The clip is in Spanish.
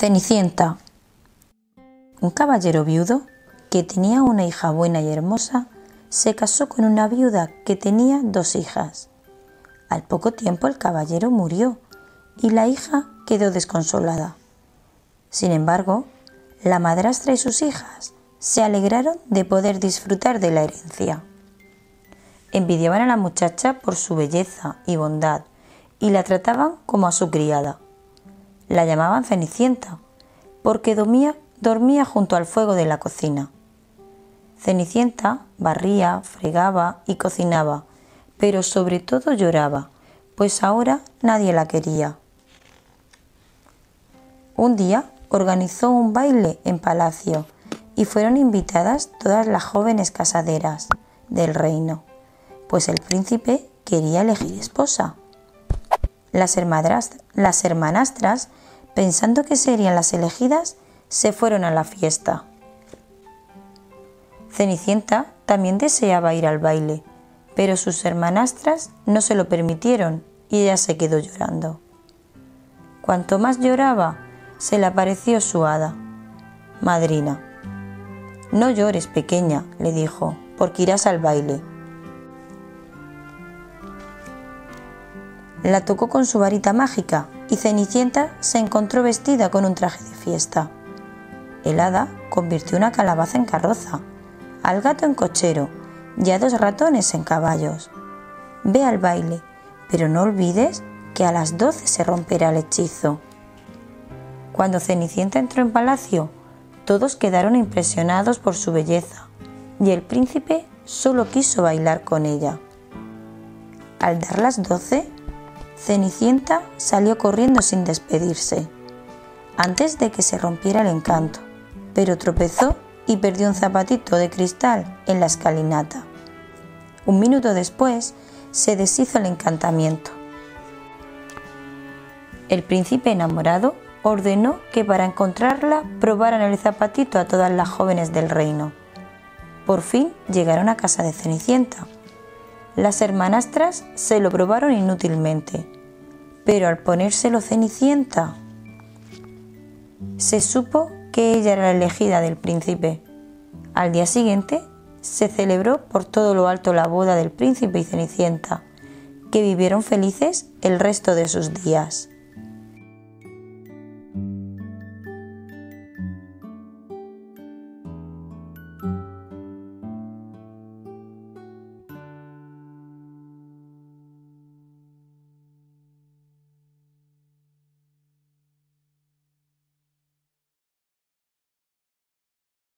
Cenicienta. Un caballero viudo que tenía una hija buena y hermosa se casó con una viuda que tenía dos hijas. Al poco tiempo el caballero murió y la hija quedó desconsolada. Sin embargo, la madrastra y sus hijas se alegraron de poder disfrutar de la herencia. Envidiaban a la muchacha por su belleza y bondad y la trataban como a su criada. La llamaban Cenicienta, porque dormía, dormía junto al fuego de la cocina. Cenicienta barría, fregaba y cocinaba, pero sobre todo lloraba, pues ahora nadie la quería. Un día organizó un baile en palacio y fueron invitadas todas las jóvenes casaderas del reino, pues el príncipe quería elegir esposa. Las, las hermanastras pensando que serían las elegidas, se fueron a la fiesta. Cenicienta también deseaba ir al baile, pero sus hermanastras no se lo permitieron y ella se quedó llorando. Cuanto más lloraba, se le apareció su hada. Madrina. No llores, pequeña, le dijo, porque irás al baile. La tocó con su varita mágica y Cenicienta se encontró vestida con un traje de fiesta. El hada convirtió una calabaza en carroza, al gato en cochero y a dos ratones en caballos. Ve al baile, pero no olvides que a las doce se romperá el hechizo. Cuando Cenicienta entró en palacio, todos quedaron impresionados por su belleza y el príncipe solo quiso bailar con ella. Al dar las doce, Cenicienta salió corriendo sin despedirse, antes de que se rompiera el encanto, pero tropezó y perdió un zapatito de cristal en la escalinata. Un minuto después se deshizo el encantamiento. El príncipe enamorado ordenó que para encontrarla probaran el zapatito a todas las jóvenes del reino. Por fin llegaron a casa de Cenicienta las hermanastras se lo probaron inútilmente, pero al ponérselo Cenicienta, se supo que ella era la elegida del príncipe. Al día siguiente se celebró por todo lo alto la boda del príncipe y Cenicienta, que vivieron felices el resto de sus días.